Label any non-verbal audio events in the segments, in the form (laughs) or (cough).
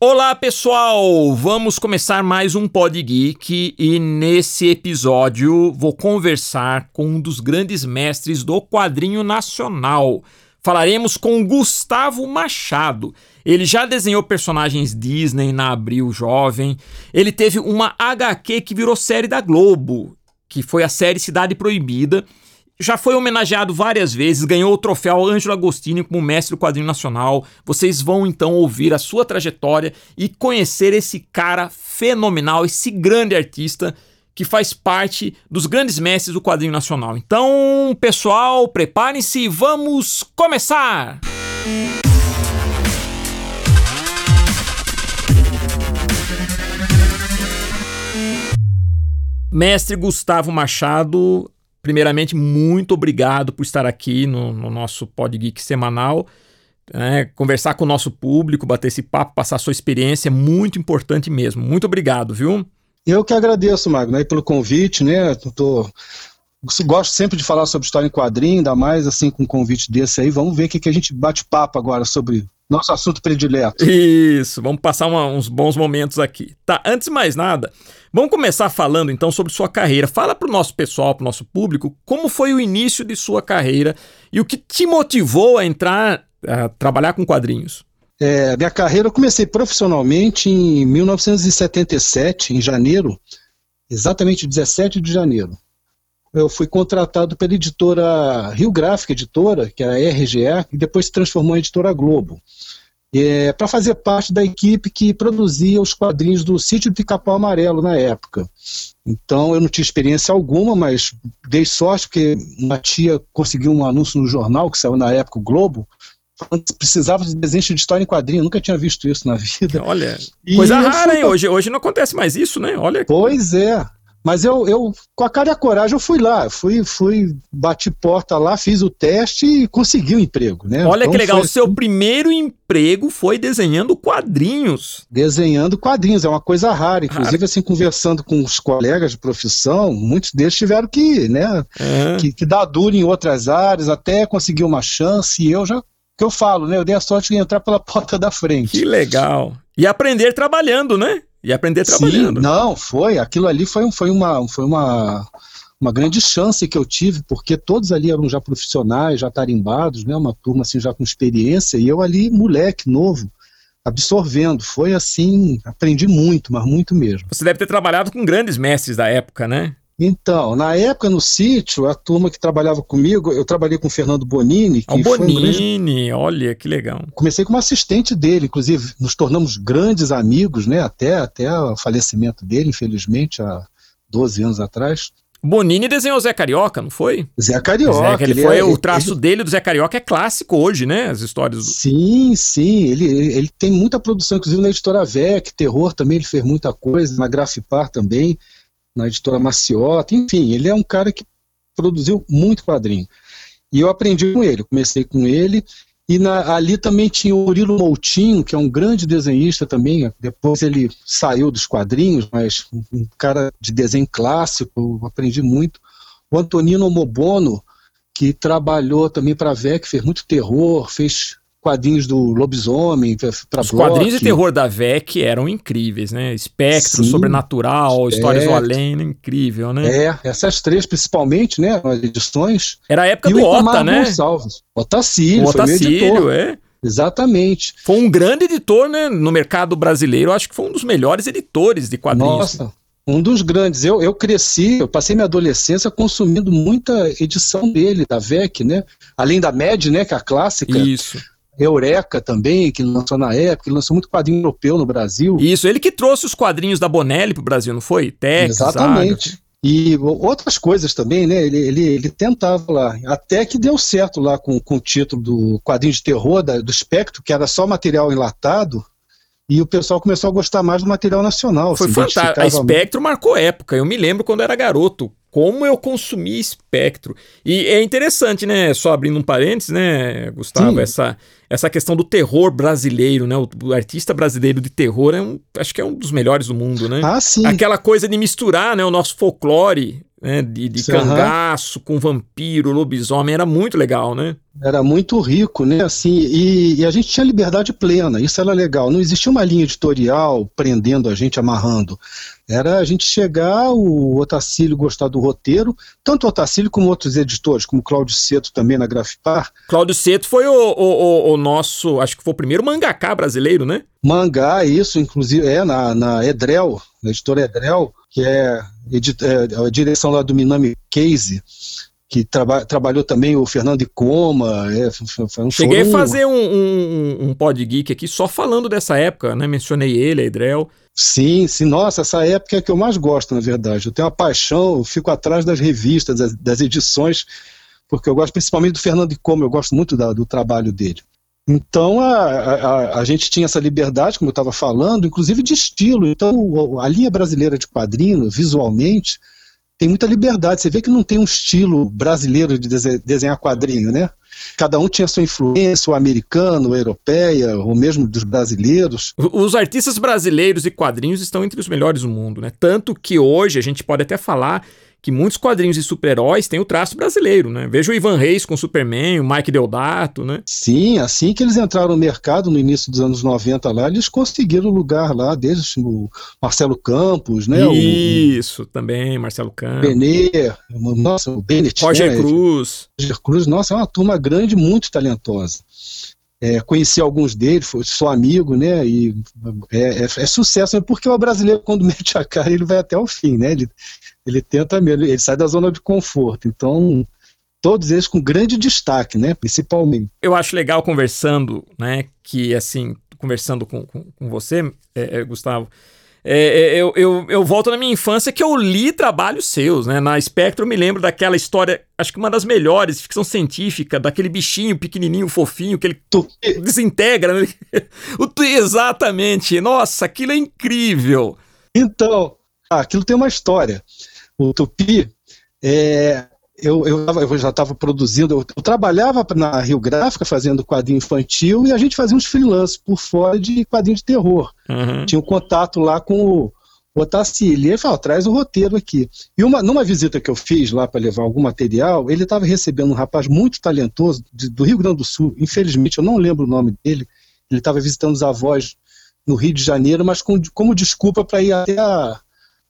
Olá pessoal, vamos começar mais um Pod Geek e nesse episódio vou conversar com um dos grandes mestres do quadrinho nacional. Falaremos com Gustavo Machado. Ele já desenhou personagens Disney na Abril Jovem. Ele teve uma HQ que virou série da Globo, que foi a série Cidade Proibida já foi homenageado várias vezes, ganhou o troféu Ângelo Agostini como mestre do quadrinho nacional. Vocês vão então ouvir a sua trajetória e conhecer esse cara fenomenal, esse grande artista que faz parte dos grandes mestres do quadrinho nacional. Então, pessoal, preparem-se e vamos começar! Mestre Gustavo Machado, primeiramente, muito obrigado por estar aqui no, no nosso Pod Geek semanal. É, conversar com o nosso público, bater esse papo, passar sua experiência, é muito importante mesmo. Muito obrigado, viu? Eu que agradeço, Magno, aí, pelo convite, né? Tô, gosto sempre de falar sobre história em quadrinho, ainda mais assim com um convite desse aí. Vamos ver o que, que a gente bate papo agora sobre nosso assunto predileto. Isso, vamos passar uma, uns bons momentos aqui. Tá, antes de mais nada, vamos começar falando então sobre sua carreira. Fala para o nosso pessoal, para o nosso público, como foi o início de sua carreira e o que te motivou a entrar, a trabalhar com quadrinhos. É, minha carreira eu comecei profissionalmente em 1977, em janeiro, exatamente 17 de janeiro. Eu fui contratado pela editora Rio Gráfica Editora, que é a RGE, e depois se transformou em Editora Globo é, para fazer parte da equipe que produzia os quadrinhos do Sítio do Pica-Pau Amarelo na época. Então eu não tinha experiência alguma, mas dei sorte porque uma tia conseguiu um anúncio no jornal, que saiu na época o Globo, precisava de desenho de história em quadrinho. Eu nunca tinha visto isso na vida. Olha, e coisa rara, hein? Hoje, hoje não acontece mais isso, né? Olha. Pois é. Mas eu, eu, com a cara e a coragem, eu fui lá, fui, fui, bati porta lá, fiz o teste e consegui o um emprego, né? Olha então, que legal, o seu assim. primeiro emprego foi desenhando quadrinhos. Desenhando quadrinhos, é uma coisa rara. Inclusive, assim, conversando com os colegas de profissão, muitos deles tiveram que, né, é. que, que dar duro em outras áreas, até conseguir uma chance, e eu já que eu falo, né? Eu dei a sorte de entrar pela (laughs) porta da frente. Que legal. E aprender trabalhando, né? E aprender trabalhando. Sim, não, foi. Aquilo ali foi, foi, uma, foi uma, uma grande chance que eu tive, porque todos ali eram já profissionais, já tarimbados, né? Uma turma assim já com experiência, e eu ali, moleque, novo, absorvendo. Foi assim, aprendi muito, mas muito mesmo. Você deve ter trabalhado com grandes mestres da época, né? Então, na época no sítio, a turma que trabalhava comigo, eu trabalhei com o Fernando Bonini. Que o Bonini, um grande... olha que legal. Comecei como assistente dele, inclusive nos tornamos grandes amigos, né? Até, até o falecimento dele, infelizmente, há 12 anos atrás. Bonini desenhou Zé Carioca, não foi? Zé Carioca. Zé, ele, foi, é, o traço ele... dele do Zé Carioca é clássico hoje, né? As histórias. Do... Sim, sim. Ele, ele tem muita produção, inclusive na editora VEC, terror também, ele fez muita coisa, na Grafipar também na editora Maciota, enfim, ele é um cara que produziu muito quadrinho. E eu aprendi com ele, comecei com ele, e na, ali também tinha o Murilo Moutinho, que é um grande desenhista também, depois ele saiu dos quadrinhos, mas um, cara de desenho clássico, aprendi muito. O Antonino Mobono, que trabalhou também para a VEC, fez muito terror, fez quadrinhos do lobisomem para Os quadrinhos de terror da VEC eram incríveis, né? Espectro, Sim, Sobrenatural, Histórias do Além, incrível, né? É, essas três principalmente, né? As edições. Era a época e do Ota, né? Gonçalves. Otacílio, o Otacílio, é. Exatamente. Foi um grande editor, né? No mercado brasileiro, acho que foi um dos melhores editores de quadrinhos. Nossa, um dos grandes. Eu, eu cresci, eu passei minha adolescência consumindo muita edição dele, da VEC, né? Além da MED, né? Que é a clássica. Isso. Eureka também, que lançou na época, ele lançou muito quadrinho europeu no Brasil. Isso, ele que trouxe os quadrinhos da Bonelli para o Brasil, não foi? Tex, Exatamente. E outras coisas também, né? Ele, ele, ele tentava lá. Até que deu certo lá com, com o título do quadrinho de terror da, do Espectro, que era só material enlatado. E o pessoal começou a gostar mais do material nacional. Foi fantástico. A Espectro marcou época. Eu me lembro quando eu era garoto como eu consumi espectro. E é interessante, né? Só abrindo um parênteses, né, Gustavo? Essa, essa questão do terror brasileiro, né? O, o, artista brasileiro de terror é um, acho que é um dos melhores do mundo, né? Ah, sim. Aquela coisa de misturar, né, o nosso folclore né, de, de cangaço com vampiro, lobisomem, era muito legal, né? Era muito rico, né? Assim, e, e, a gente tinha liberdade plena, isso era legal. Não existia uma linha editorial prendendo a gente, amarrando. Era a gente chegar, o Otacílio gostar do roteiro, tanto o Otacílio como outros editores, como Cláudio Seto também na Grafipar. Cláudio Seto foi o, o, o, nosso, acho que foi o primeiro mangaká brasileiro, né? Mangá, isso, inclusive, é na, na Edrel, na editora Edrel, que é a direção lá do Minami Case que traba trabalhou também o Fernando Icoma. É, um Cheguei a fazer um, um, um pod geek aqui só falando dessa época, né? Mencionei ele, a Idrel. Sim, sim, nossa, essa época é que eu mais gosto, na verdade. Eu tenho uma paixão, eu fico atrás das revistas, das, das edições, porque eu gosto principalmente do Fernando Icoma, eu gosto muito da, do trabalho dele. Então a, a, a, gente tinha essa liberdade, como eu estava falando, inclusive de estilo. Então a linha brasileira de quadrinho, visualmente, tem muita liberdade. Você vê que não tem um estilo brasileiro de desenhar quadrinho, né? Cada um tinha sua influência, o americano, a europeia, ou mesmo dos brasileiros. Os artistas brasileiros e quadrinhos estão entre os melhores do mundo, né? Tanto que hoje a gente pode até falar que muitos quadrinhos de super-heróis têm o traço brasileiro, né? Veja o Ivan Reis com Superman, o Mike Deodato, né? Sim, assim que eles entraram no mercado no início dos anos 90 lá, eles conseguiram lugar lá, desde o Marcelo Campos, né? Isso, o, também, Marcelo Campos. Benê, nossa, o Bennett. Roger né? Cruz. Roger Cruz, nossa, é uma turma grande, muito talentosa. É, conheci alguns deles, sou amigo, né? E é, é, é, sucesso, né? porque o brasileiro, quando (laughs) mete a cara, ele vai até o fim, né? Ele, ele tenta mesmo, ele sai da zona de conforto. Então, todos eles com grande destaque, né? Principalmente. Eu acho legal conversando, né? Que assim, conversando com, com, com você, é, é Gustavo é, é, eu, eu, eu volto na minha infância que eu li trabalhos seus, né? Na Spectrum eu me lembro daquela história, acho que uma das melhores, ficção científica, daquele bichinho pequenininho, fofinho, que ele desintegra, né? (laughs) Exatamente. Nossa, aquilo é incrível. Então, aquilo tem uma história. O Tupi, é, eu, eu, eu, já estava produzindo, eu, eu, trabalhava na Rio Gráfica fazendo quadrinho infantil e a gente fazia uns freelances por fora de quadrinho de terror. Uhum. Tinha um contato lá com o, o Otacílio. E ele falou: traz o roteiro aqui. E uma, numa visita que eu fiz lá para levar algum material, ele estava recebendo um rapaz muito talentoso de, do Rio Grande do Sul. Infelizmente, eu não lembro o nome dele. Ele estava visitando os avós no Rio de Janeiro, mas com, como desculpa para ir até a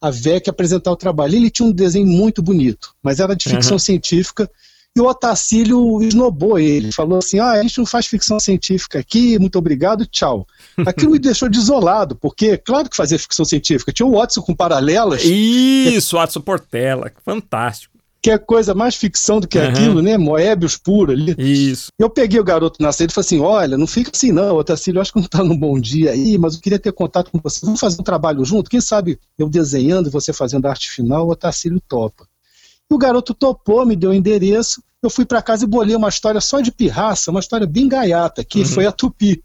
a VEC apresentar o trabalho. Ele tinha um desenho muito bonito, mas era de ficção uhum. científica. E o Otacílio esnobou ele, falou assim: ah, a gente não faz ficção científica aqui, muito obrigado, tchau. (laughs) Aquilo me deixou desolado, porque, claro que fazia ficção científica, tinha o Watson com paralelas. Isso, Watson Portela, fantástico que é coisa mais ficção do que uhum. aquilo, né? Moebius puro ali. Isso. Eu peguei o garoto na saída e falei assim: olha, não fica assim não, Otacílio, acho que não tá num bom dia aí, mas eu queria ter contato com você. Vamos fazer um trabalho junto? Quem sabe eu desenhando e você fazendo arte final, o Otacílio topa. E o garoto topou, me deu o endereço, eu fui para casa e bolei uma história só de pirraça, uma história bem gaiata, que uhum. foi a Tupi,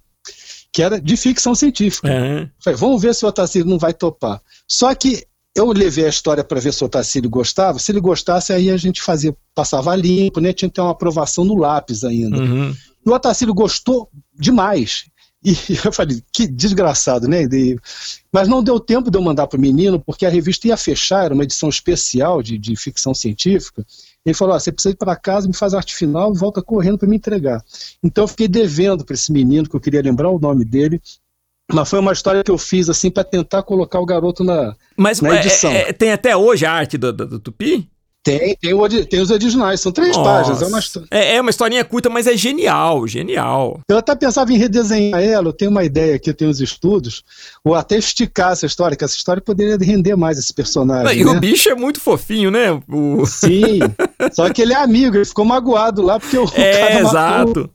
que era de ficção científica. Uhum. Falei, vamos ver se o Otacílio não vai topar. Só que eu levei a história para ver se o Otacílio gostava. Se ele gostasse, aí a gente fazia, passava limpo, né? Tinha que ter uma aprovação no lápis ainda. Uhum. E o Otacílio gostou demais. E (laughs) eu falei, que desgraçado, né? Mas não deu tempo de eu mandar para o menino, porque a revista ia fechar, era uma edição especial de, de ficção científica. Ele falou: ah, você precisa ir para casa, me faz arte final e volta correndo para me entregar. Então eu fiquei devendo para esse menino, que eu queria lembrar o nome dele, mas foi uma história que eu fiz assim para tentar colocar o garoto na, Mas, na é, edição. É, é, tem até hoje a arte do, do, do Tupi? Tem, tem, o, tem, os originais, são três Nossa. páginas. É uma, é, é uma historinha curta, mas é genial, genial. Eu até pensava em redesenhar ela, eu tenho uma ideia aqui, eu tenho uns estudos, ou até esticar essa história, que essa história poderia render mais esse personagem. E né? o bicho é muito fofinho, né? O... Sim, (laughs) só que ele é amigo, ele ficou magoado lá porque o é, cara exato.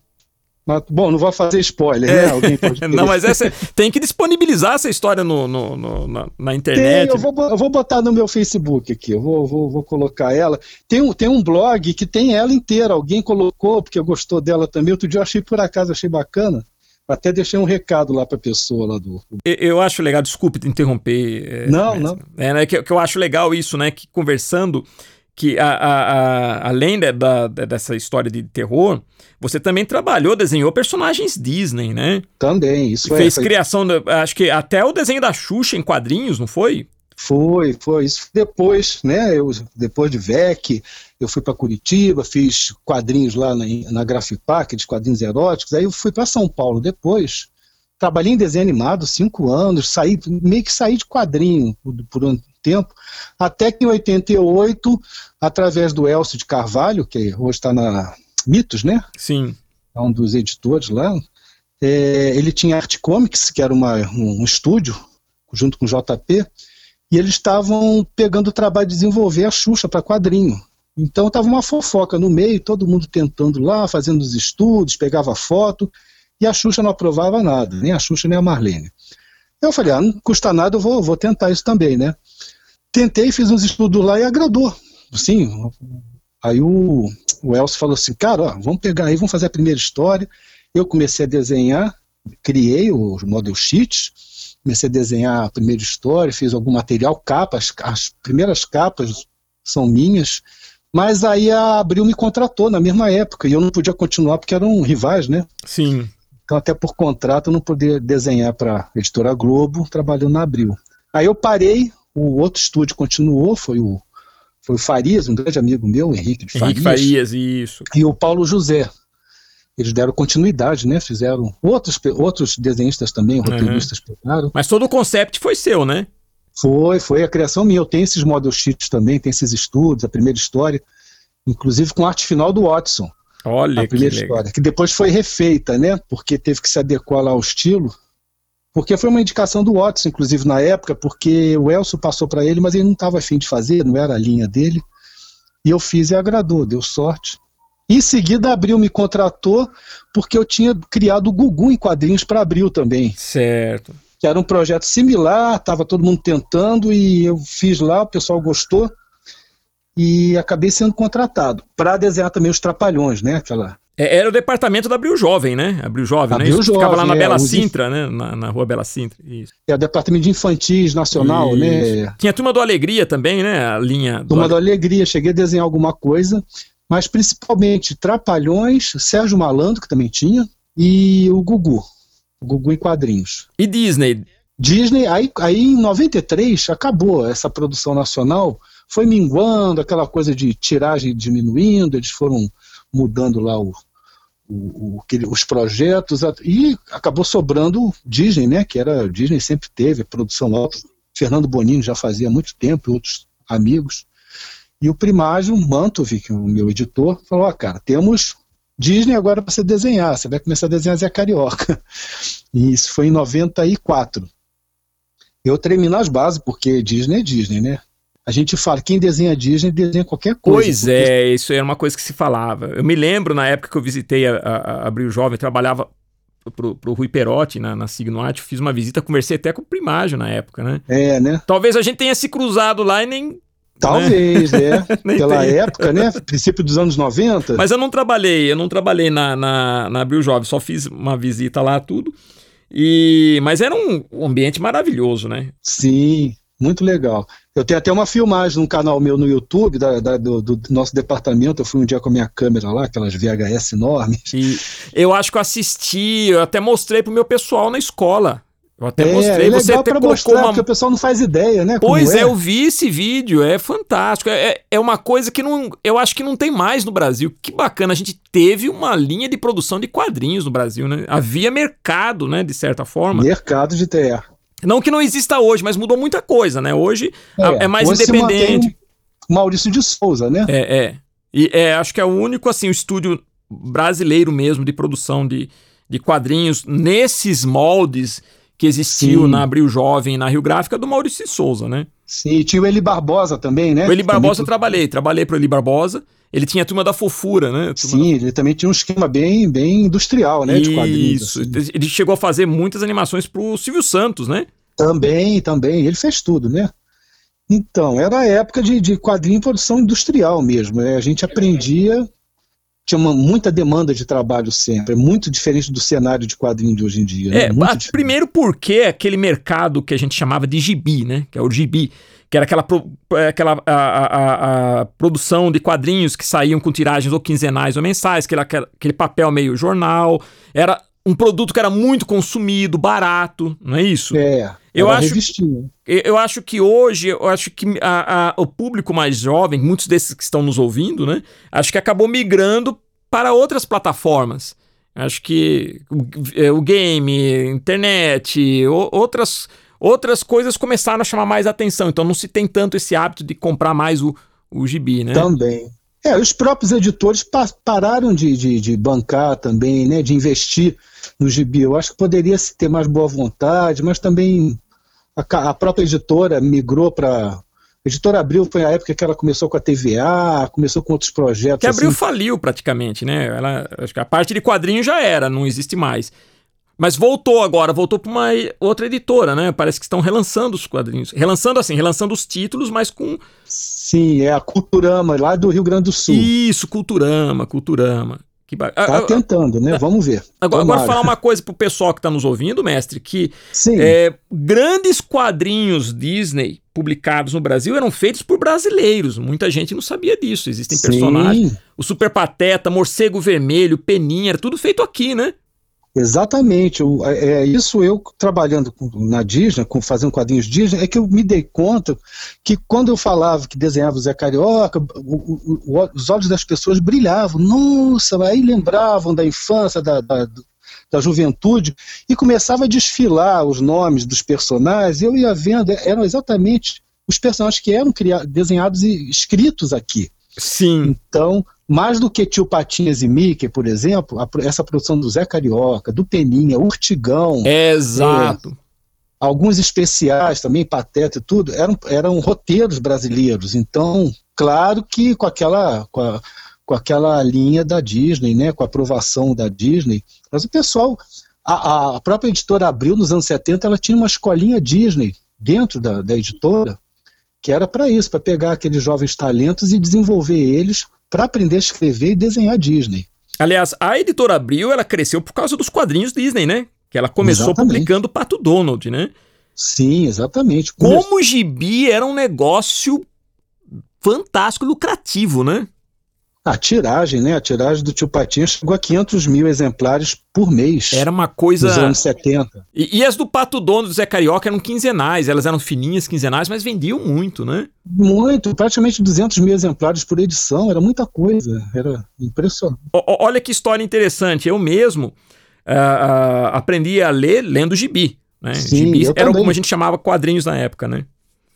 Bom, não vou fazer spoiler, né? Alguém pode (laughs) não, mas essa, tem que disponibilizar essa história no, no, no na, na, internet. Tem, eu, vou, eu vou botar no meu Facebook aqui, eu vou, vou, vou colocar ela. Tem um, tem um blog que tem ela inteira, alguém colocou, porque gostou dela também. Outro dia eu achei por acaso, achei bacana. Até deixei um recado lá para a pessoa lá do. Eu, acho legal, desculpe te interromper. É, não, mas, não. É, né, que, que eu acho legal isso, né? Que conversando que a, a, além de, da, dessa história de terror, você também trabalhou, desenhou personagens Disney, né? Também, isso Fez é. Fez criação, acho que até o desenho da Xuxa em quadrinhos, não foi? Foi, foi. Isso depois, né? Eu, depois de VEC, eu fui para Curitiba, fiz quadrinhos lá na, na Grafipac, de quadrinhos eróticos. Aí eu fui para São Paulo depois. Trabalhei em desenho animado cinco anos, saí, meio que saí de quadrinho por, por tempo, até que em 88, através do Elcio de Carvalho, que hoje está na Mitos, né? Sim. É um dos editores lá. É, ele tinha Art Comics, que era uma, um, um estúdio, junto com o JP, e eles estavam pegando o trabalho de desenvolver a Xuxa para quadrinho. Então estava uma fofoca no meio, todo mundo tentando lá, fazendo os estudos, pegava foto, e a Xuxa não aprovava nada, nem a Xuxa nem a Marlene. Eu falei, ah, não custa nada, eu vou, vou tentar isso também, né? Tentei, fiz uns estudos lá e agradou. Sim, aí o, o Elcio falou assim, cara, ó, vamos pegar aí, vamos fazer a primeira história. Eu comecei a desenhar, criei o model sheet, comecei a desenhar a primeira história, fiz algum material, capas, as primeiras capas são minhas, mas aí a Abril me contratou na mesma época e eu não podia continuar porque eram rivais, né? Sim. Então até por contrato eu não podia desenhar para a editora Globo trabalhando na Abril. Aí eu parei, o outro estúdio continuou, foi o foi o Farias, um grande amigo meu, Henrique de Henrique Farias, Farias isso. E o Paulo José, eles deram continuidade, né? Fizeram outros, outros desenhistas também, roteiristas uhum. pegaram. Mas todo o concept foi seu, né? Foi, foi a criação minha. Eu tenho esses model sheets também, tem esses estudos, a primeira história, inclusive com arte final do Watson. Olha a primeira que história, legal. que depois foi refeita, né? Porque teve que se adequar lá ao estilo. Porque foi uma indicação do Watson, inclusive na época, porque o Elcio passou para ele, mas ele não estava afim de fazer, não era a linha dele. E eu fiz e agradou, deu sorte. Em seguida, a Abril me contratou porque eu tinha criado o Gugu em quadrinhos para Abril também. Certo. Que era um projeto similar, estava todo mundo tentando e eu fiz lá, o pessoal gostou e acabei sendo contratado para desenhar também os Trapalhões, né? Aquela era o departamento da Abril Jovem, né? Abril Jovem, Abril né? Isso Jovem, ficava lá na é, Bela Sintra, né? Na, na, rua Bela Sintra. Isso. É o departamento de infantis nacional, né? Isso. né? Tinha a Turma do Alegria também, né? A linha. Turma do, do Alegria, cheguei a desenhar alguma coisa mas principalmente Trapalhões, Sérgio Malandro, que também tinha, e o Gugu. O Gugu em quadrinhos. E Disney? Disney, aí, aí em 93 acabou essa produção nacional, foi minguando, aquela coisa de tiragem diminuindo, eles foram mudando lá o, o, o, os projetos, e acabou sobrando Disney, né? Que era, Disney sempre teve produção alta. Fernando Bonini já fazia muito tempo, outros amigos. E o Primagem, o Mantovic, o meu editor, falou: oh, cara, temos Disney agora para você desenhar, você vai começar a desenhar Zé Carioca. (laughs) E isso foi em 94. Eu tremi nas bases, porque Disney é Disney, né? A gente fala, quem desenha Disney desenha qualquer coisa. Pois porque... é, isso era uma coisa que se falava. Eu me lembro na época que eu visitei a, a, a Abril Jovem, trabalhava pro, pro Rui Perotti na, na Signo Art, fiz uma visita, conversei até com o Primágio na época, né? É, né? Talvez a gente tenha se cruzado lá e nem Talvez, (laughs) né? Pela tem. época, né? Princípio dos anos 90. Mas eu não trabalhei, eu não trabalhei na, na, na Abril Jovem, só fiz uma visita lá, tudo. E, mas era um, ambiente maravilhoso, né? Sim, muito legal. Eu tenho até uma filmagem no canal meu no YouTube da, da, do, do, nosso departamento. Eu fui um dia com a minha câmera lá, aquelas VHS enormes. E eu acho que eu assisti, eu até mostrei pro meu pessoal na escola. Eu até é, mostrei, é você até colocou mostrar, uma... porque o pessoal não faz ideia, né? Pois é. é. eu vi esse vídeo, é fantástico. É, é uma coisa que não, eu acho que não tem mais no Brasil. Que bacana, a gente teve uma linha de produção de quadrinhos no Brasil, né? Havia mercado, né, de certa forma. Mercado de terra. Não que não exista hoje, mas mudou muita coisa, né? Hoje é, é mais independente. Maurício de Souza, né? É, é. E é, acho que é o único, assim, o estúdio brasileiro mesmo de produção de, de quadrinhos nesses moldes que existiu Sim. na Abril Jovem na Rio Gráfica do Maurício Souza, né? Sim, tinha o Eli Barbosa também, né? O Eli Barbosa também... eu trabalhei, trabalhei para o Eli Barbosa. Ele tinha a turma da fofura, né? Sim, da... ele também tinha um esquema bem, bem industrial, né? Isso. De quadrinhos. Assim. Ele chegou a fazer muitas animações para o Silvio Santos, né? Também, também. Ele fez tudo, né? Então, era a época de, de quadrinho em produção industrial mesmo. Né? A gente aprendia tinha uma, muita demanda de trabalho sempre, é muito diferente do cenário de quadrinho de hoje em dia. Né? É, né? primeiro porque aquele mercado que a gente chamava de gibi, né? Que é o gibi, que era aquela, é, aquela a, a, a, produção de quadrinhos que saíam com tiragens ou quinzenais ou mensais, aquele, aquele papel meio jornal, era um produto que era muito consumido, barato, não é isso? É. Eu acho, eu acho que hoje, eu acho que a, a, o público mais jovem, muitos desses que estão nos ouvindo, né? Acho que acabou migrando para outras plataformas. Acho que o, é, o game, internet, o, outras, outras coisas começaram a chamar mais atenção. Então não se tem tanto esse hábito de comprar mais o, o gibi, né? Também. É, os próprios editores pa pararam de, de, de, bancar também, né, de investir no gibi. Eu acho que poderia se ter mais boa vontade, mas também a, a própria editora migrou para. A editora Abril foi a época que ela começou com a TVA, começou com outros projetos. Que Abril assim. faliu praticamente, né? Ela, acho que a parte de quadrinho já era, não existe mais. Mas voltou agora, voltou para uma outra editora, né? Parece que estão relançando os quadrinhos. Relançando assim, relançando os títulos, mas com. Sim, é a Culturama, lá do Rio Grande do Sul. Isso, Culturama, Culturama. Que ba... Tá tentando, né? Vamos ver. Agora, agora falar uma coisa pro pessoal que está nos ouvindo, mestre, que é, grandes quadrinhos Disney publicados no Brasil eram feitos por brasileiros. Muita gente não sabia disso. Existem Sim. personagens. O Super Pateta, Morcego Vermelho, Peninha, era tudo feito aqui, né? Exatamente. É, é, isso eu trabalhando na Disney, com, fazendo quadrinhos Disney, é que eu me dei conta que quando eu falava que desenhava o Zé Carioca, o, o, os olhos das pessoas brilhavam. Nossa, aí lembravam da infância, da, da, da juventude, e começava a desfilar os nomes dos personagens, e eu ia vendo, eram exatamente os personagens que eram criados, desenhados e escritos aqui. Sim. Então, mais do que Tio Patinhas e Mickey, por exemplo, a, essa produção do Zé Carioca, do Peninha, Urtigão. exato. É, alguns especiais também, Pateta e tudo, eram, eram roteiros brasileiros. Então, claro que com aquela. Com a, com aquela linha da Disney, né, com a aprovação da Disney. Mas o pessoal, a, a própria editora Abril, nos anos 70, ela tinha uma escolinha Disney dentro da, da editora, que era para isso, para pegar aqueles jovens talentos e desenvolver eles para aprender a escrever e desenhar Disney. Aliás, a editora Abril, ela cresceu por causa dos quadrinhos Disney, né? Que ela começou exatamente. publicando Pato Donald, né? Sim, exatamente. Como o gibi era um negócio fantástico, lucrativo, né? A tiragem, né? A tiragem do Tio Patinhas chegou a 500 mil exemplares por mês. Era uma coisa. Nos anos 70. E, e, as do Pato Dono do Zé Carioca eram quinzenais. Elas eram fininhas, quinzenais, mas vendiam muito, né? Muito. Praticamente 200 mil exemplares por edição. Era muita coisa. Era impressionante. O, olha que história interessante. Eu mesmo uh, uh, aprendi a ler lendo gibi. Né? Sim, Gibis eram como a gente chamava quadrinhos na época, né?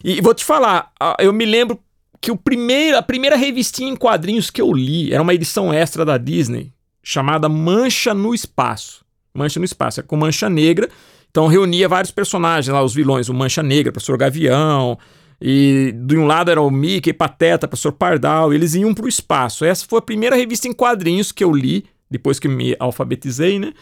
E vou te falar, eu me lembro que o primeiro, a primeira revistinha em quadrinhos que eu li era uma edição extra da Disney chamada Mancha no Espaço. Mancha no Espaço, é com Mancha Negra. Então reunia vários personagens lá, os vilões, o Mancha Negra, o Professor Gavião, e de um lado era o Mickey, Pateta, Professor Pardal, eles iam para o espaço. Essa foi a primeira revista em quadrinhos que eu li, depois que me alfabetizei, né?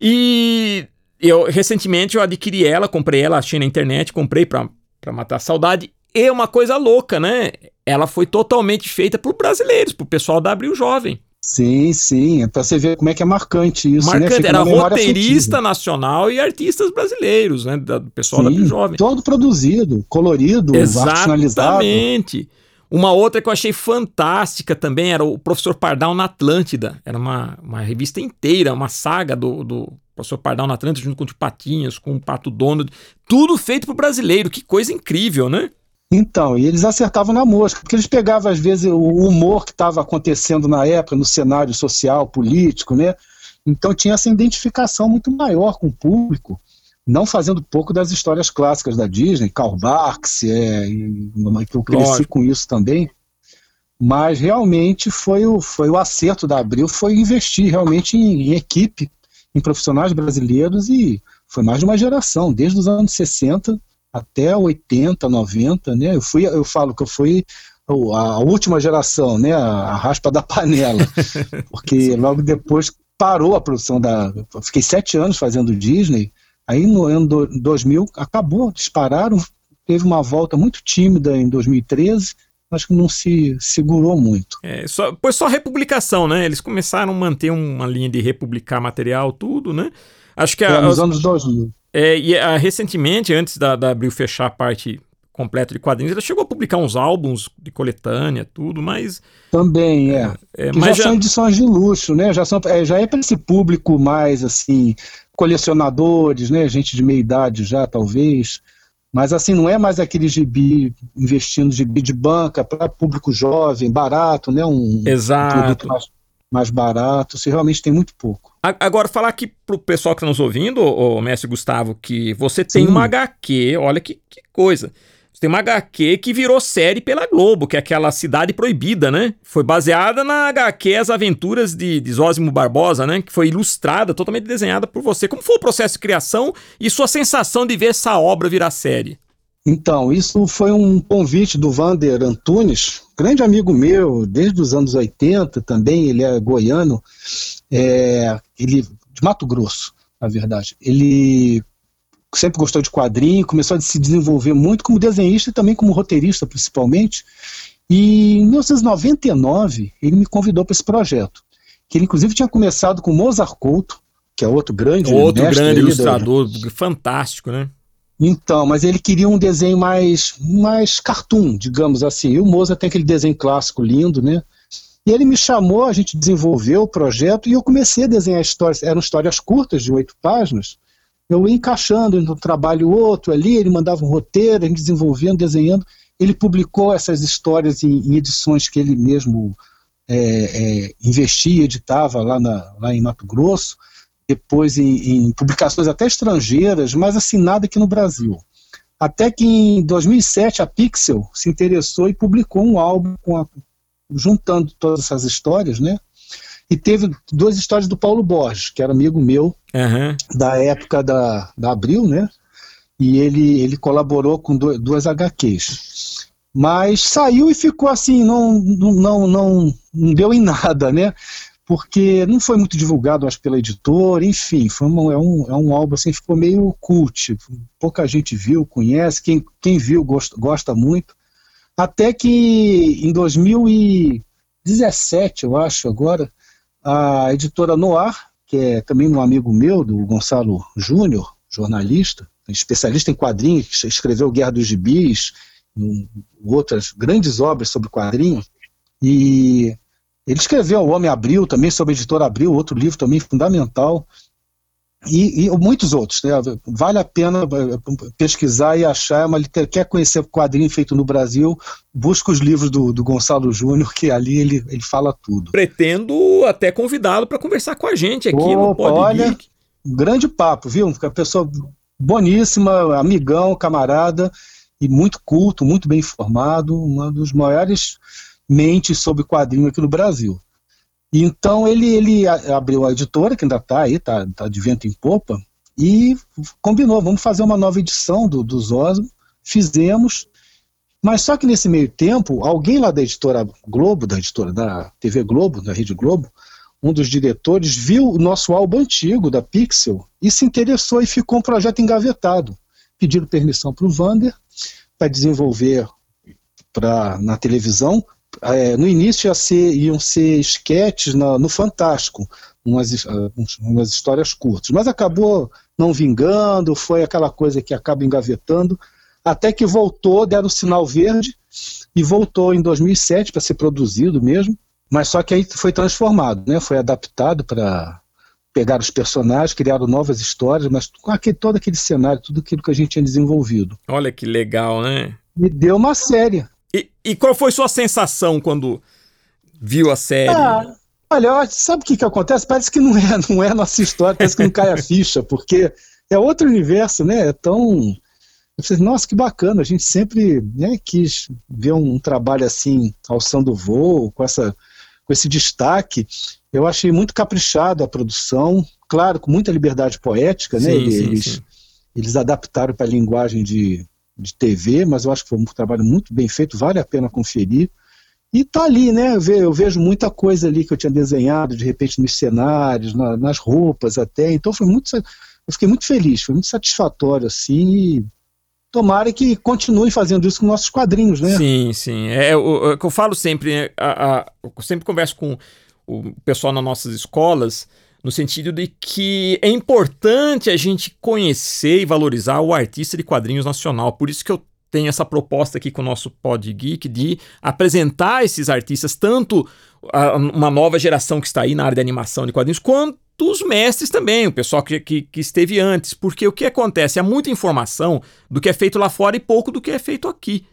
E eu recentemente eu adquiri ela, comprei ela, achei na internet, comprei para matar a saudade. E uma coisa louca, né? ela foi totalmente feita por brasileiros, por pessoal da Abril Jovem. Sim, sim, é para você ver como é que é marcante isso. Né? Marcante, né? era roteirista afetiva. nacional e artistas brasileiros, né? Do pessoal sim, da Abril Jovem. Todo produzido, colorido, Exatamente. Uma outra que eu achei fantástica também era o Professor Pardal na Atlântida. Era uma, uma revista inteira, uma saga do, do Professor Pardal na Atlântida, junto com o Patinhas, com o Pato Donald. Tudo feito pro brasileiro. Que coisa incrível, né? Então, e eles acertavam na mosca, porque eles pegavam, às vezes, o humor que estava acontecendo na época, no cenário social, político, né? Então tinha essa identificação muito maior com o público, não fazendo pouco das histórias clássicas da Disney, Karl Barks, é, que eu cresci Lógico. com isso também. Mas realmente foi o, foi o acerto da Abril, foi investir realmente em, em equipe, em profissionais brasileiros e foi mais de uma geração, desde os anos 60 até 80, 90, né? Eu fui, eu falo que eu fui a última geração, né? A raspa da panela, (laughs) porque logo depois parou a produção da. Fiquei sete anos fazendo Disney. Aí no ano 2000 acabou, dispararam. Teve uma volta muito tímida em 2013, acho que não se segurou muito. É, só, foi só republicação, né? Eles começaram a manter uma linha de republicar material, tudo, né? Acho que é, a, nos anos 2000. É, e a, ah, recentemente, antes da, da Abril fechar a parte completo de quadrinhos. Ele chegou a publicar uns álbuns de coletânea, tudo, mas. Também, é. é, é mas já, já, são edições de luxo, né? Já, são, é, já é para esse público mais assim, colecionadores, né? Gente de meia idade já, talvez. Mas assim, não é mais aquele gibi investindo gibi de banca para público jovem, barato, né? Um, Exato. Um produto mais, mais barato. Você realmente tem muito pouco. Agora, falar aqui pro pessoal que está nos ouvindo, o mestre Gustavo, que você tem Sim. uma HQ, olha que, que coisa. Você tem uma HQ que virou série pela Globo, que é aquela Cidade Proibida, né? Foi baseada na HQ As Aventuras de, de Zósimo Barbosa, né? Que foi ilustrada, totalmente desenhada por você. Como foi o processo de criação e sua sensação de ver essa obra virar série? Então, isso foi um convite do Vander Antunes, grande amigo meu, desde os anos 80 também, ele é goiano, é, ele de Mato Grosso, na verdade. Ele sempre gostou de quadrinho, começou a se desenvolver muito como desenhista e também como roteirista, principalmente. E em 1999, ele me convidou para esse projeto, que ele inclusive tinha começado com Mozart Couto, que é outro grande Outro grande ilustrador, fantástico, né? Então, mas ele queria um desenho mais, mais cartoon, digamos assim. E o Mozart tem aquele desenho clássico lindo, né? E ele me chamou, a gente desenvolveu o projeto e eu comecei a desenhar histórias. Eram histórias curtas, de oito páginas. Eu ia encaixando um trabalho outro ali, ele mandava um roteiro, a gente desenvolvendo, desenhando. Ele publicou essas histórias em, em edições que ele mesmo é, é, investia, editava lá, na, lá em Mato Grosso depois em, em, publicações até estrangeiras, mas assim, nada aqui no Brasil. Até que em 2007 a Pixel se interessou e publicou um álbum a, juntando todas essas histórias, né? E teve duas histórias do Paulo Borges, que era amigo meu uhum. da época da, da Abril, né? E ele, ele colaborou com do, duas HQs. Mas saiu e ficou assim, não, não, não, não deu em nada, né? Porque não foi muito divulgado, acho, pela editora, enfim, foi é, um, é um álbum assim, ficou meio cult, pouca gente viu, conhece, quem, quem viu gosta, gosta muito, até que em 2017, eu acho, agora, a editora Noir, que é também um amigo meu, do Gonçalo Júnior, jornalista, especialista em quadrinhos, escreveu Guerra dos Gibis, outras grandes obras sobre quadrinhos, e ele escreveu O Homem Abril, também sobre a editora Abril, outro livro também fundamental. E, e, muitos outros. Né? Vale a pena eh, pesquisar e achar. É uma, quer conhecer o quadrinho feito no Brasil, busca os livros do, do Gonçalo Júnior, que ali ele, ele fala tudo. Pretendo até convidá-lo para conversar com a gente aqui Opa, no Pod Olha, Geek. grande papo, viu? Uma pessoa boníssima, amigão, camarada, e muito culto, muito bem informado, um dos maiores mente sobre quadrinho aqui no Brasil. Então ele, ele abriu a editora, que ainda está aí, está tá de vento em popa, e combinou, vamos fazer uma nova edição do, dos Osmo, fizemos, mas só que nesse meio tempo, alguém lá da editora Globo, da editora da TV Globo, da Rede Globo, um dos diretores, viu o nosso álbum antigo da Pixel e se interessou e ficou um projeto engavetado. Pediram permissão para o Vander para desenvolver pra, na televisão é, no início ia ser, iam ser esquetes no Fantástico, umas, ah, umas histórias curtas, mas acabou não vingando, foi aquela coisa que acaba engavetando, até que voltou, deram o sinal verde e voltou em 2007 para ser produzido mesmo, mas só que aí foi transformado, né? foi adaptado para pegar os personagens, criaram novas histórias, mas com aquele, todo aquele cenário, tudo aquilo que a gente tinha desenvolvido. Olha que legal, né? E deu uma série. E, e qual foi sua sensação quando viu a série? Ah, olha, sabe o que, que acontece? Parece que não é, (laughs) não é a nossa história, parece que não cai a ficha, porque é outro universo, né? É tão. Falei, Nossa, que bacana, a gente sempre né, quis ver um, um trabalho assim, alçando voo, com, essa, com esse destaque. Eu achei muito caprichado a produção, claro, com muita liberdade poética, né? Sim, eles, sim, sim. eles adaptaram para a linguagem de, de TV, mas eu acho que foi um trabalho muito bem feito, vale a pena conferir. E tá ali, né? Eu vejo muita coisa ali que eu tinha desenhado, de repente, nos cenários, na, nas roupas até. Então foi muito. Eu fiquei muito feliz, foi muito satisfatório, assim. E tomara que continue fazendo isso com nossos quadrinhos, né? Sim, sim. É, é o, é o que eu falo sempre, né? a, a, eu sempre converso com o pessoal nas nossas escolas no sentido de que é importante a gente conhecer e valorizar o artista de quadrinhos nacional. Por isso que eu tem essa proposta aqui com o nosso Pod Geek de apresentar esses artistas, tanto a, uma nova geração que está aí na área de animação de quadrinhos, quanto os mestres também, o pessoal que, que, que, esteve antes. Porque o que acontece? Há muita informação do que é feito lá fora e pouco do que é feito aqui.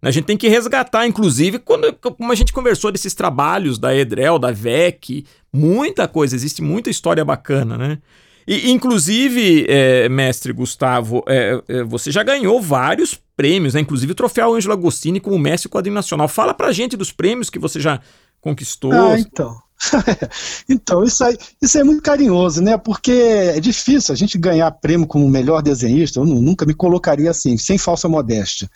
A gente tem que resgatar, inclusive, quando, como a gente conversou desses trabalhos da Edrel, da VEC, muita coisa, existe muita história bacana, né? E, inclusive, é, mestre Gustavo, é, é, você já ganhou vários prêmios, né? inclusive o troféu Ângelo Agostini como mestre quadrinho nacional. Fala pra gente dos prêmios que você já conquistou. Ah, então. (laughs) então, isso aí, isso é muito carinhoso, né? Porque é difícil a gente ganhar prêmio como melhor desenhista. Eu nunca me colocaria assim, sem falsa modéstia.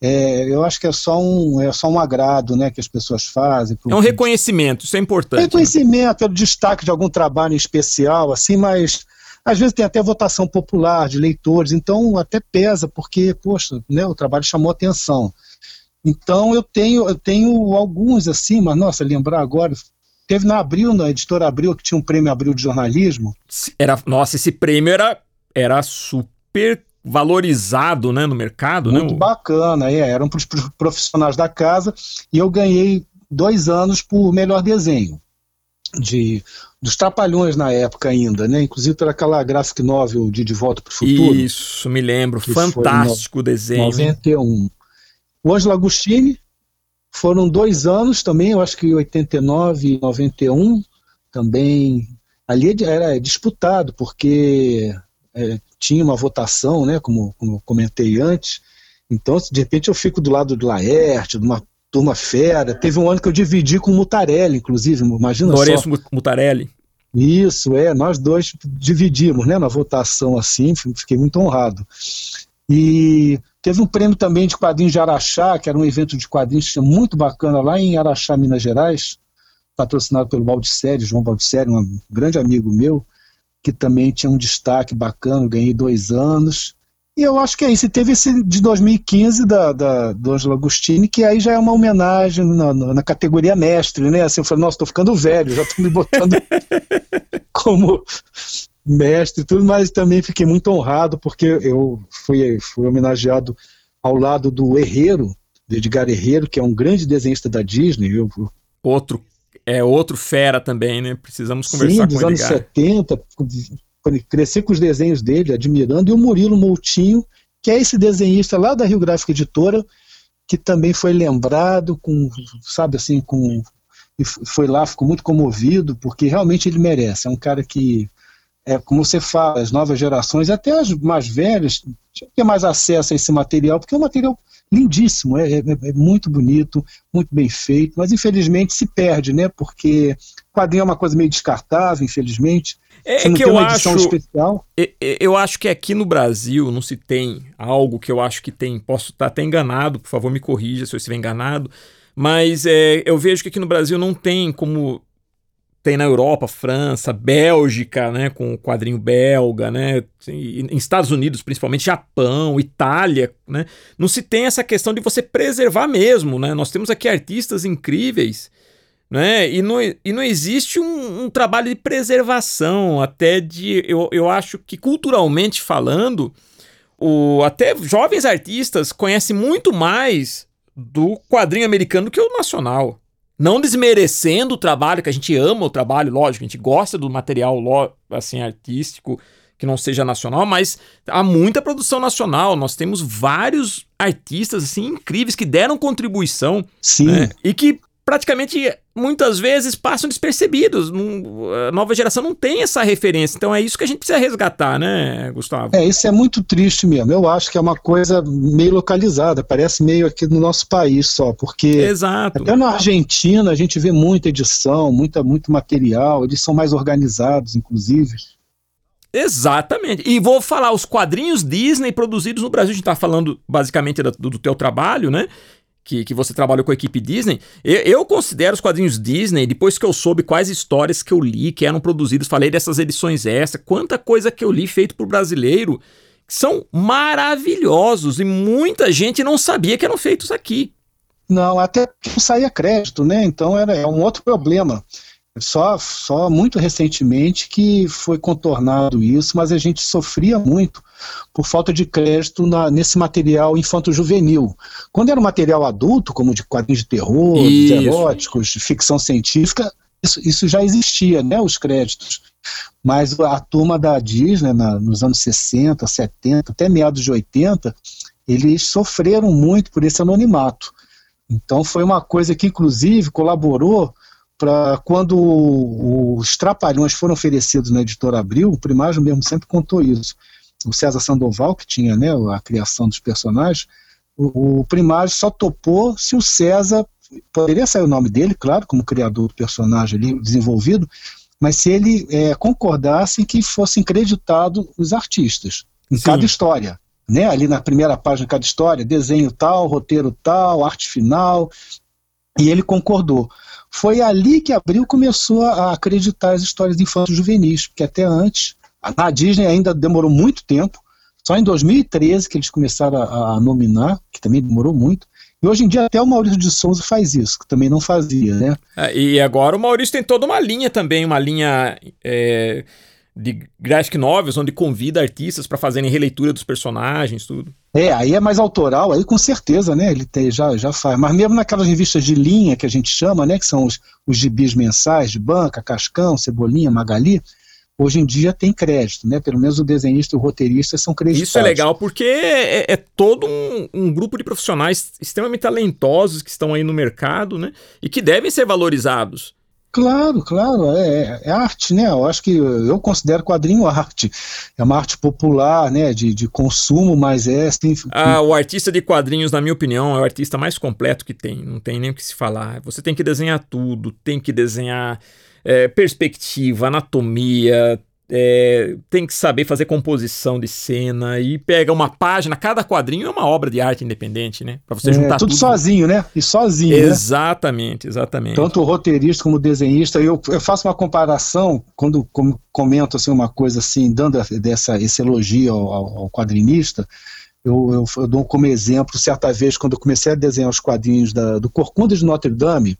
É, eu acho que é só um, é só um agrado, né, que as pessoas fazem. É um reconhecimento, isso é importante. Reconhecimento, pelo destaque de algum trabalho especial, assim, mas às vezes tem até votação popular de leitores, então até pesa, porque, poxa, né, o trabalho chamou atenção. Então eu tenho, eu tenho alguns assim, mas nossa, lembrar agora, Teve na Abril, na editora Abril, que tinha um prêmio Abril de jornalismo. Era, nossa, esse prêmio era, era super valorizado né, no mercado. Muito né? bacana, é, eram para os profissionais da casa e eu ganhei dois anos por melhor desenho. De, dos Trapalhões na época ainda, né? Inclusive pela aquela graphic novel de De Volta para o Futuro. Isso, me lembro. Fantástico no, desenho. 91. O Ângelo Agostini, foram dois anos também, eu acho que 89 e 91 também. Ali era disputado, porque é, tinha uma votação, né, como, como eu comentei antes. Então, de repente, eu fico do lado do Laerte, de uma turma fera. Teve um ano que eu dividi com o Mutarelli, inclusive, imagina Lourenço só. Mutarelli. Isso, é, nós dois dividimos né, na votação assim, fiquei muito honrado. E teve um prêmio também de quadrinhos de Araxá, que era um evento de quadrinhos muito bacana lá em Araxá, Minas Gerais, patrocinado pelo Baldisseri, João Baldisseri, um grande amigo meu, que também tinha um destaque bacana, ganhei dois anos. E eu acho que é isso. E teve esse de 2015 da, da, do Ângelo Agostini, que aí já é uma homenagem na, na categoria mestre, né? Assim, eu falei, nossa, estou ficando velho, já estou me botando (laughs) como mestre e tudo, mas também fiquei muito honrado porque eu fui, fui homenageado ao lado do Herreiro, do Edgar Herreiro, que é um grande desenhista da Disney. Eu, outro é outro fera também, né? Precisamos conversar sim, dos anos 70, cresci com os desenhos dele, admirando, e o Murilo Moutinho, que é esse desenhista lá da Rio Gráfica Editora, que também foi lembrado com, sabe assim, com e foi lá, ficou muito comovido, porque realmente ele merece. É um cara que é, como você fala, as novas gerações, até as mais velhas, tinham que ter mais acesso a esse material, porque é um material lindíssimo, é, é, é, muito bonito, muito bem feito, mas infelizmente se perde, né? Porque quadrinho é uma coisa meio descartável, infelizmente. É, é que eu acho, especial. É, eu acho que aqui no Brasil não se tem algo que eu acho que tem. Posso estar até enganado, por favor, me corrija se eu estiver enganado. Mas é, eu vejo que aqui no Brasil não tem como tem na Europa, França, Bélgica, né, com o quadrinho belga, né, em Estados Unidos principalmente, Japão, Itália, né, não se tem essa questão de você preservar mesmo, né, nós temos aqui artistas incríveis, né, e não, e não existe um, um trabalho de preservação, até de, eu, eu acho que culturalmente falando, o, até jovens artistas conhecem muito mais do quadrinho americano que o nacional. Não desmerecendo o trabalho, que a gente ama o trabalho, lógico, a gente gosta do material assim artístico que não seja nacional, mas há muita produção nacional. Nós temos vários artistas assim incríveis que deram contribuição Sim. Né? e que praticamente muitas vezes passam despercebidos. A nova geração não tem essa referência. Então é isso que a gente precisa resgatar, né, Gustavo? É, isso é muito triste mesmo. Eu acho que é uma coisa meio localizada, parece meio aqui no nosso país só, porque Exato. até na Argentina a gente vê muita edição, muita, muito material, eles são mais organizados, inclusive. Exatamente. E vou falar, os quadrinhos Disney produzidos no Brasil, a gente está falando basicamente do, do teu trabalho, né? Que, que você trabalhou com a equipe Disney, eu, eu, considero os quadrinhos Disney, depois que eu soube quais histórias que eu li, que eram produzidas, falei dessas edições extra, quanta coisa que eu li feito por brasileiro, que são maravilhosos e muita gente não sabia que eram feitos aqui. Não, até não saía crédito, né? Então era é um outro problema. Só, só muito recentemente que foi contornado isso, mas a gente sofria muito por falta de crédito na, nesse material infanto-juvenil. Quando era um material adulto, como de quadrinhos de terror, de eróticos, de ficção científica, isso, isso, já existia, né, os créditos. Mas a turma da Disney, na, nos anos 60, 70, até meados de 80, eles sofreram muito por esse anonimato. Então foi uma coisa que, inclusive, colaborou para quando os Trapalhões foram oferecidos na editora Abril, o Primário mesmo sempre contou isso. O César Sandoval, que tinha né, a criação dos personagens, o, o Primário só topou se o César, poderia sair o nome dele, claro, como criador do personagem ali desenvolvido, mas se ele é, concordasse que fossem creditados os artistas em Sim. cada história. Né, ali na primeira página de cada história, desenho tal, roteiro tal, arte final, e ele concordou. Foi ali que Abril começou a acreditar as histórias infantos juvenis, porque até antes, na Disney ainda demorou muito tempo, só em 2013 que eles começaram a, a nominar, que também demorou muito, e hoje em dia até o Maurício de Souza faz isso, que também não fazia, né? É, e agora o Maurício tem toda uma linha também, uma linha é, de graphic novels, onde convida artistas para fazerem releitura dos personagens, tudo. É, aí é mais autoral, aí com certeza, né? Ele tem, já, já faz. Mas mesmo naquelas revistas de linha que a gente chama, né? Que são os, os gibis mensais de banca, Cascão, Cebolinha, Magali, hoje em dia tem crédito, né? Pelo menos o desenhista e o roteirista são creditados. Isso é legal porque é, é todo um, um, grupo de profissionais extremamente talentosos que estão aí no mercado, né? E que devem ser valorizados. Claro, claro, é, é, arte, né? Eu acho que eu considero quadrinho arte. É uma arte popular, né? De, de consumo, mas é. Assim, ah, o artista de quadrinhos, na minha opinião, é o artista mais completo que tem. Não tem nem o que se falar. Você tem que desenhar tudo, tem que desenhar é, perspectiva, anatomia, é, tem que saber fazer composição de cena e pega uma página, cada quadrinho é uma obra de arte independente, né? Para você é, juntar tudo, tudo sozinho, né? E sozinho. Né? Exatamente, né? exatamente. Tanto o roteirista como o desenhista. Eu, eu faço uma comparação quando comento assim uma coisa assim, dando dessa esse elogio ao, ao quadrinista. Eu, eu, eu, dou como exemplo, certa vez, quando eu comecei a desenhar os quadrinhos da, do Corcunda de Notre Dame,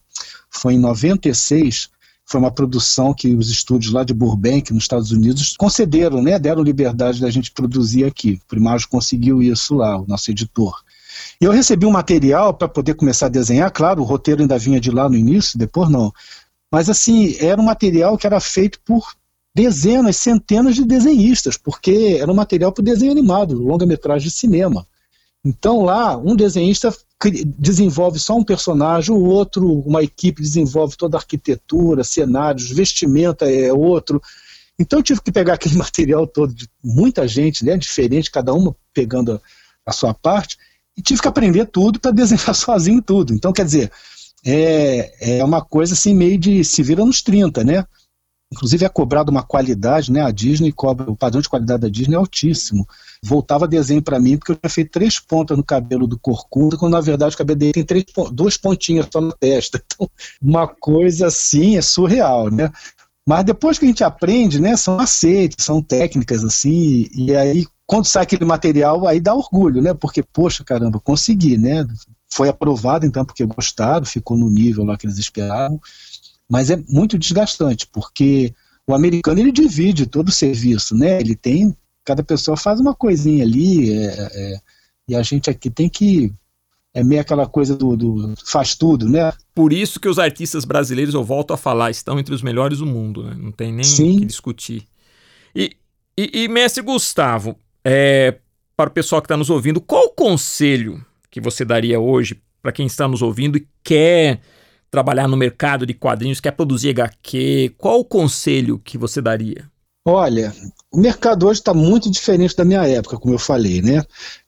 foi em 96, foi uma produção que os estúdios lá de Burbank, nos Estados Unidos, concederam, né, deram liberdade da gente produzir aqui. O Primário conseguiu isso lá, o nosso editor. E eu recebi um material para poder começar a desenhar, claro, o roteiro ainda vinha de lá no início, depois não. Mas assim, era um material que era feito por dezenas, centenas de desenhistas, porque era um material para desenho animado, longa-metragem de cinema. Então lá, um desenhista desenvolve só um personagem, o outro, uma equipe desenvolve toda a arquitetura, cenários, vestimenta é outro. Então eu tive que pegar (laughs) aquele material todo de muita gente, né, diferente, cada uma pegando a, sua parte, e tive que aprender tudo para desenhar (laughs) sozinho tudo. Então, quer dizer, é, é uma coisa assim meio de se vira nos 30, né? Inclusive é cobrado uma qualidade, né? A Disney cobra, o padrão de qualidade da Disney é altíssimo voltava desenho para mim, porque eu tinha feito três pontas no cabelo do Corcunda, quando na verdade o cabelo dele tem três, duas pontinhas só na testa. (laughs) Então, uma coisa assim é surreal, né? Mas depois que a gente aprende, né, são aceites, são técnicas assim, e aí quando sai aquele material, aí dá orgulho, né? Porque, poxa, caramba, consegui, né? Foi aprovado, então, porque gostaram, ficou no nível lá que eles esperavam. Mas é muito desgastante, porque o americano ele divide todo o serviço, né? Ele tem cada pessoa faz uma coisinha ali, é, é, e a gente aqui tem que. É meio aquela coisa do, do, faz tudo, né? Por isso que os artistas brasileiros, eu volto a falar, estão entre os melhores do mundo, né? Não tem nem o que discutir. E, e, e mestre Gustavo, é, para o pessoal que está nos ouvindo, qual o conselho que você daria hoje para quem está nos ouvindo e quer trabalhar no mercado de quadrinhos, quer produzir HQ? Qual o conselho que você daria? Olha, o mercado hoje está muito diferente da minha época, como eu falei, né?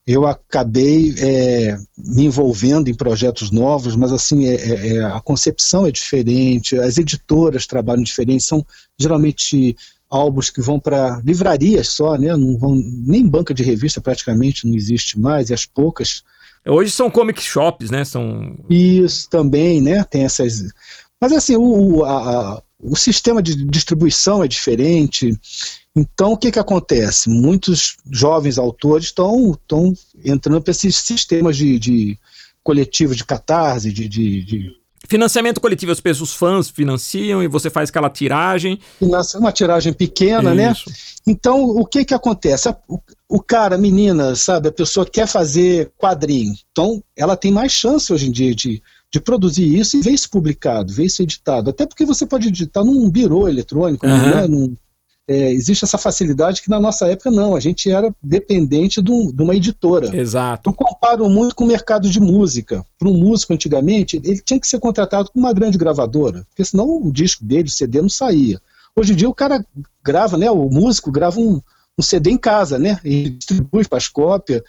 Eu acabei é, me envolvendo em projetos novos, mas assim é, é, é, a concepção é diferente, as editoras trabalham diferente, são geralmente álbuns que vão para livrarias só, né? Não vão nem banca de revista praticamente não existe mais e as poucas Hoje são comic shops, né? São isso também, né? Tem essas, mas assim o, a, o sistema de distribuição é diferente. Então, o que, que acontece? Muitos jovens autores estão entrando para esses sistemas de, de coletivo de catarse, de, de, de Financiamento coletivo, as pessoas, os fãs financiam e você faz aquela tiragem. Uma tiragem pequena, né? Isso. né? Então, o que que acontece? O, o cara, a menina, sabe, a pessoa quer fazer quadrinho. Então, ela tem mais chance hoje em dia de, de produzir isso e ver isso publicado, ver isso editado. Até porque você pode editar num birô eletrônico, uhum. né? Num, é, existe essa facilidade que na nossa época não, a gente era dependente de, de uma editora. Exato. Eu comparo muito com o mercado de música. Para um músico antigamente, ele tinha que ser contratado com uma grande gravadora, porque senão o disco dele, o CD, não saía. Hoje em dia o cara grava, né? O músico grava um, um CD em casa, né? E distribui para as cópias.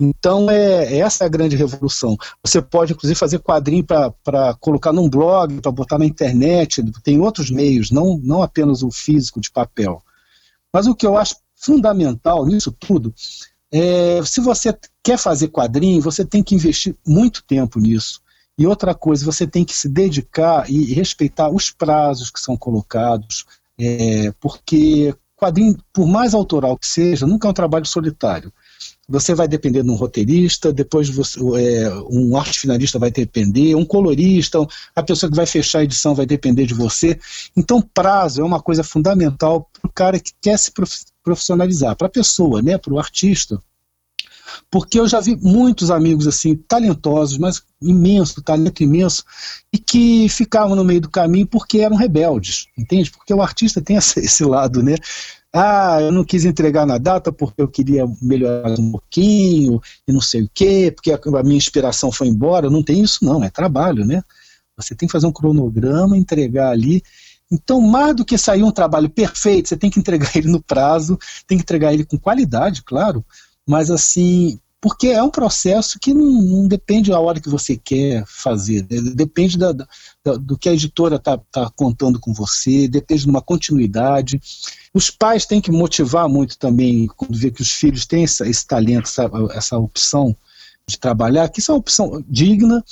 Então, é, essa é a grande revolução. Você pode, inclusive, fazer quadrinho para colocar num blog, para botar na internet, tem outros meios, não, não apenas o físico de papel. Mas o que eu acho fundamental nisso tudo é, se você quer fazer quadrinho, você tem que investir muito tempo nisso. E outra coisa, você tem que se dedicar e respeitar os prazos que são colocados, é, porque quadrinho, por mais autoral que seja, nunca é um trabalho solitário você vai depender de um roteirista, depois você, é, um arte finalista vai depender, um colorista, a pessoa que vai fechar a edição vai depender de você. Então, prazo é uma coisa fundamental para o cara que quer se profissionalizar, para a pessoa, né, para o artista. Porque eu já vi muitos amigos assim, talentosos, mas imenso, talento imenso, e que ficavam no meio do caminho porque eram rebeldes, entende? Porque o artista tem esse lado, né? Ah, eu não quis entregar na data porque eu queria melhorar um pouquinho e não sei o quê, porque a, minha inspiração foi embora. Não tem isso, não, é trabalho, né? Você tem que fazer um cronograma, entregar ali. Então, mais do que sair um trabalho perfeito, você tem que entregar (laughs) ele no prazo, tem que entregar ele com qualidade, claro, mas assim, porque é um processo que não, não, depende da hora que você quer fazer, né? depende da, da, do que a editora está tá contando com você, depende de uma continuidade. Os pais têm que motivar muito também, quando vê que os filhos têm esse, esse talento, essa, essa opção de trabalhar, que isso é uma opção digna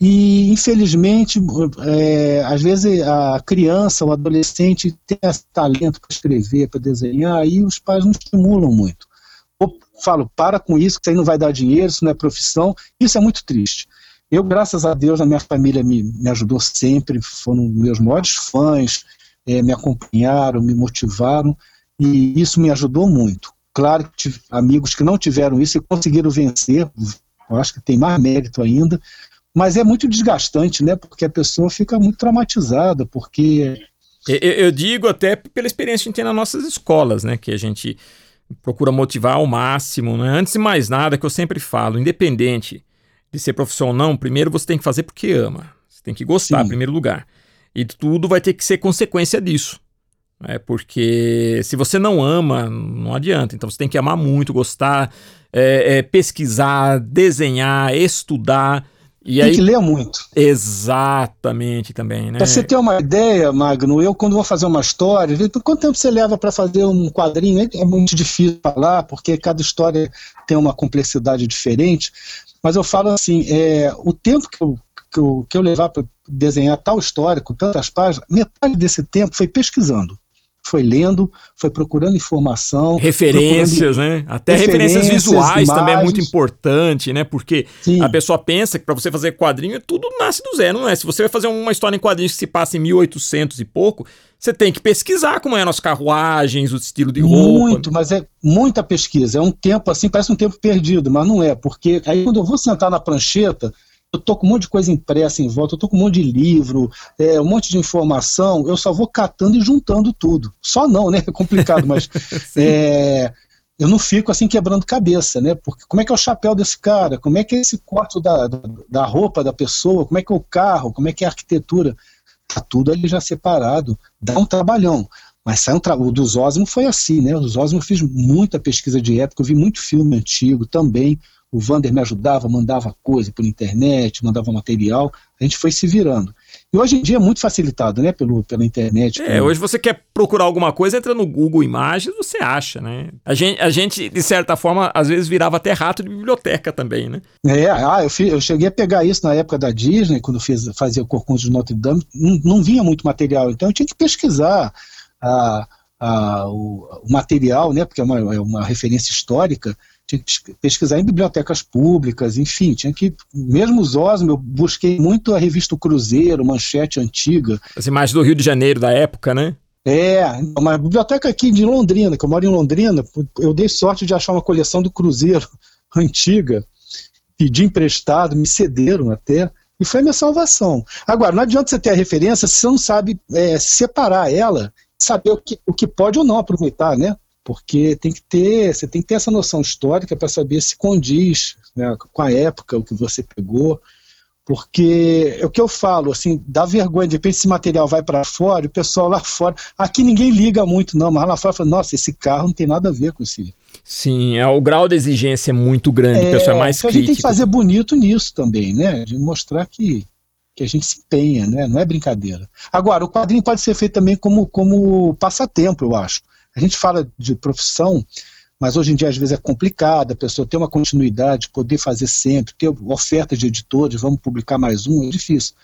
e, infelizmente, é, às vezes a criança, o adolescente tem esse talento para escrever, para desenhar, e os pais não estimulam muito falo, para com isso, que isso aí não vai dar dinheiro, isso não é profissão, isso é muito triste. Eu, graças a Deus, a minha família me, me ajudou sempre, foram meus maiores fãs, é, me acompanharam, me motivaram, e isso me ajudou muito. Claro que tive amigos que não tiveram isso e conseguiram vencer, eu acho que tem mais mérito ainda, mas é muito desgastante, né? Porque a pessoa fica muito traumatizada, porque. Eu, eu digo até pela experiência que a gente tem nas nossas escolas, né? Que a gente procura motivar ao máximo, né? Antes de mais nada, que eu sempre falo, independente de ser profissional ou não, primeiro você tem que fazer porque ama. Você tem que gostar, Sim. em primeiro lugar. E tudo vai ter que ser consequência disso. É porque se você não ama, não adianta. Então você tem que amar muito, gostar, é, é, pesquisar, desenhar, estudar. E Tem aí... que ler muito. Exatamente também, né? Pra você ter uma ideia, Magno, eu quando vou fazer uma história, quanto tempo você leva para fazer um quadrinho? É muito difícil falar, porque cada história tem uma complexidade diferente, mas eu falo assim, é, o tempo que eu, que eu, que eu levar para desenhar tal história, com tantas páginas, metade desse tempo foi pesquisando foi lendo, foi procurando informação. Referências, procurando... né? Até referências, referências visuais imagens. também é muito importante, né? Porque Sim. a pessoa pensa que para você fazer quadrinho, tudo nasce do zero, não é? Se você vai fazer uma história em quadrinhos que se passa em 1800 e pouco, você tem que pesquisar como eram as carruagens, o estilo de roupa. Muito, mas é muita pesquisa. É um tempo assim, parece um tempo perdido, mas não é. Porque aí quando eu vou sentar na prancheta, eu tô com um monte de coisa impressa em volta, eu tô com um monte de livro, é, um monte de informação, eu só vou catando e juntando tudo. Só não, né? (laughs) É complicado, mas (laughs) é, eu não fico assim quebrando cabeça, né? Porque como é que é o chapéu desse cara? Como é que é esse corte da, da, roupa da pessoa? Como é que é o carro? Como é que é a arquitetura? Tá tudo ali já separado, dá um trabalhão. Mas sai um tra... o dos Osmo foi assim, né? O dos Osmo eu fiz muita pesquisa de época, eu vi muito filme antigo também o Vander me ajudava, mandava coisa por internet, mandava material, a gente foi se virando. E hoje em dia é muito facilitado, né, pelo, pela internet. É, hoje você quer procurar alguma coisa, entra no Google Imagens, você acha, né? A gente, a gente, de certa forma, às vezes virava até rato de biblioteca também, né? É, ah, eu, fiz, eu cheguei a pegar isso na época da Disney, quando fiz, fazia o Corcunda de Notre Dame, não, não vinha muito material, então eu tinha que pesquisar a, a, o, o material, né, porque é uma, é uma referência histórica, tinha que pesquisar em bibliotecas públicas, enfim, tinha que, mesmo os Osmo, eu busquei muito a revista Cruzeiro, manchete antiga. As imagens do Rio de Janeiro da época, né? É, uma biblioteca aqui de Londrina, que eu moro em Londrina, eu dei sorte de achar uma coleção do Cruzeiro (laughs) antiga, pedi emprestado, me cederam até, e foi a minha salvação. Agora, não adianta você ter a referência se você não sabe é, separar ela, saber o que, o que pode ou não aproveitar, né? Porque tem que ter, você tem que ter essa noção histórica para saber se condiz né, com a época, o que você pegou. Porque é o que eu falo, assim, dá vergonha, de repente esse material vai para fora, o pessoal lá fora, aqui ninguém liga muito não, mas lá fora fala, nossa, esse carro não tem nada a ver com esse, Sim, é, o grau de exigência é muito grande, é, o pessoal é mais então crítico. A gente tem que fazer bonito nisso também, né? De mostrar que, que a gente se empenha, né? Não é brincadeira. Agora, o quadrinho pode ser feito também como, como passatempo, eu acho. A gente fala de profissão, mas hoje em dia às vezes é complicado, a pessoa ter uma continuidade, poder fazer sempre, ter oferta de editores, vamos publicar mais um, é difícil.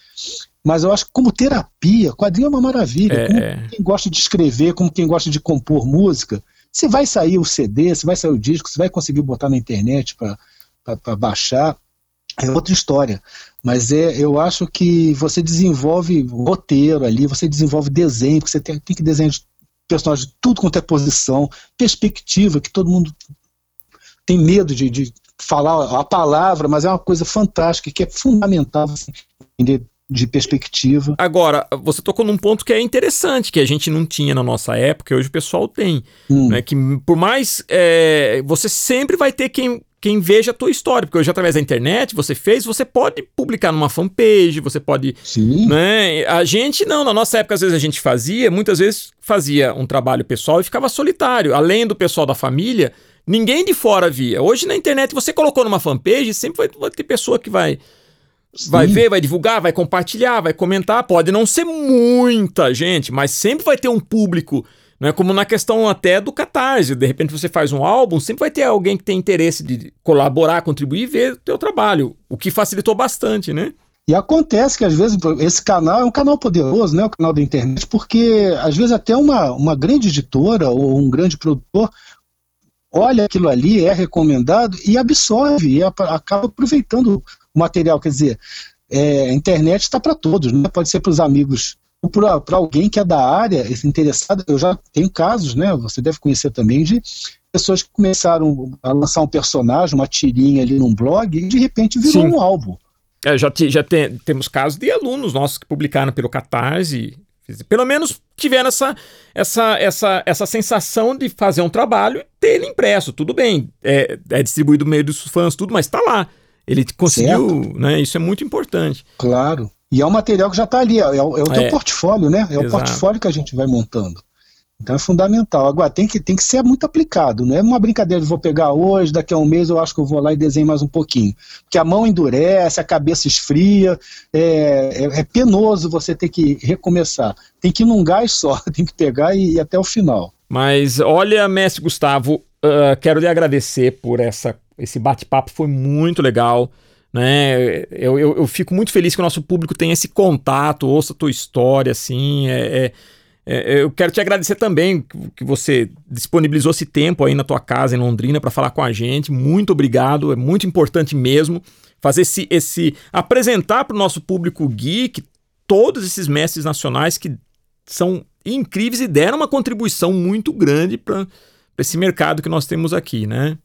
Mas eu acho que como terapia, quadrinho é uma maravilha. É, como é. quem gosta de escrever, como quem gosta de compor música, se vai sair o CD, se vai sair o disco, se vai conseguir botar na internet para baixar, é outra história. Mas é, eu acho que você desenvolve roteiro ali, você desenvolve desenho, porque você tem, tem que desenhar de personagem de tudo quanto é posição, perspectiva, que todo mundo tem medo de, de falar a palavra, mas é uma coisa fantástica, que é fundamental assim, entender de perspectiva. Agora, você tocou num ponto que é interessante, que a gente não tinha na nossa época, e hoje o pessoal tem. Hum. Né, que por mais. É, você sempre vai ter quem, quem veja a tua história, porque hoje através da internet você fez, você pode publicar numa fanpage, você pode. Sim. Né, a gente não, na nossa época às vezes a gente fazia, muitas vezes fazia um trabalho pessoal e ficava solitário. Além do pessoal da família, ninguém de fora via. Hoje na internet você colocou numa fanpage, sempre vai, vai ter pessoa que vai Sim. Vai ver, vai divulgar, vai compartilhar, vai comentar. Pode não ser muita gente, mas sempre vai ter um público. Não é como na questão até do Catarse. De repente você faz um álbum, sempre vai ter alguém que tem interesse de colaborar, contribuir e ver o teu trabalho. O que facilitou bastante, né? E acontece que às vezes esse canal é um canal poderoso, né? O canal da internet, porque às vezes até uma, uma grande editora ou um grande produtor olha aquilo ali, é recomendado e absorve e acaba aproveitando o material. Quer dizer, é, a internet está para todos, né? pode ser para os amigos para alguém que é da área, interessado. Eu já tenho casos, né? Você deve conhecer também de pessoas que começaram a lançar um personagem, uma tirinha ali num blog e de repente virou Sim. um álbum. É, já já tem, temos casos de alunos nossos que publicaram pelo Catarse, pelo menos tiveram essa, essa, essa, essa sensação de fazer um trabalho e ter ele impresso. Tudo bem, é, é distribuído no meio dos fãs, tudo, mas está lá. Ele conseguiu, certo. né? Isso é muito importante. Claro. E é um material que já está ali, é, é, o teu é. portfólio, né? É Exato. o portfólio que a gente vai montando. Então é fundamental. Agora, tem que, tem que ser muito aplicado. Não é uma brincadeira de vou pegar hoje, daqui a um mês eu acho que eu vou lá e desenho mais um pouquinho. Porque a mão endurece, a cabeça esfria, é, é, é penoso você ter que recomeçar. Tem que ir num gás só, (laughs) tem que pegar e ir até o final. Mas olha, mestre Gustavo, uh, quero lhe agradecer por essa esse bate-papo foi muito legal. Né? Eu, eu, eu, fico muito feliz que o nosso público tenha esse contato, ouça a tua história, assim. É, é, é, eu quero te agradecer também que você disponibilizou esse tempo aí na tua casa em Londrina para falar com a gente. Muito obrigado, é muito importante mesmo fazer esse, esse apresentar para o nosso público geek todos esses mestres nacionais que são incríveis e deram uma contribuição muito grande para esse mercado que nós temos aqui, né?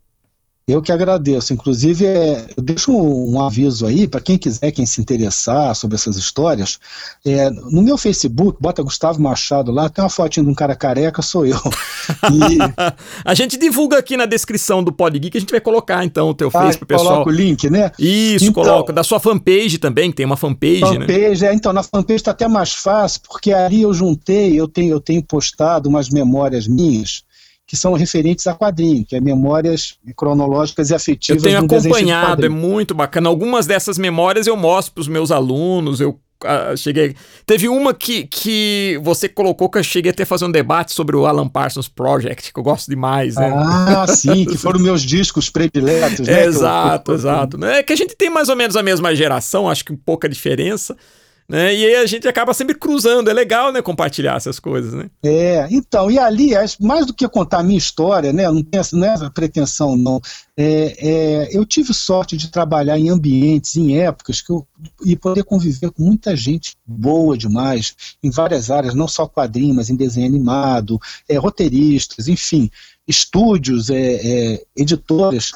Eu que agradeço. Inclusive, é, eu deixo um, um aviso aí para quem quiser, quem se interessar sobre essas histórias. É, no meu Facebook, bota Gustavo Machado lá, tem uma fotinha de um cara careca, sou eu. (laughs) E... a gente divulga aqui na descrição do Podgeek, a gente vai colocar então o teu ah, Face pro pessoal. Coloca o link, né? Isso, então, coloca. Da sua fanpage também, que tem uma fanpage, fanpage né? Fanpage, é. Então, na fanpage está até mais fácil, porque ali eu juntei, eu tenho, eu tenho postado umas memórias minhas que são referentes a quadrinho, que é memórias cronológicas e afetivas. Eu tenho acompanhado, é muito bacana. Algumas dessas memórias eu mostro para os meus alunos, eu ah, cheguei. Teve uma que, que você colocou que eu cheguei até a fazer um debate sobre o Alan Parsons Project, que eu gosto demais. Né? Ah, (laughs) sim, que foram meus discos prediletos, né? exato, eu, exato. É que a gente tem mais ou menos a mesma geração, acho que pouca diferença. Né? E aí a gente acaba sempre cruzando. É legal, né, compartilhar essas coisas, né? É, então, e ali, mais do que contar a minha história, né? Não, tem, não é essa pretensão, não. É, é, eu tive sorte de trabalhar em ambientes, em épocas, que eu, e poder conviver com muita gente boa demais, em várias áreas, não só quadrinhos, mas em desenho animado, é, roteiristas, enfim, estúdios, é, é, editoras.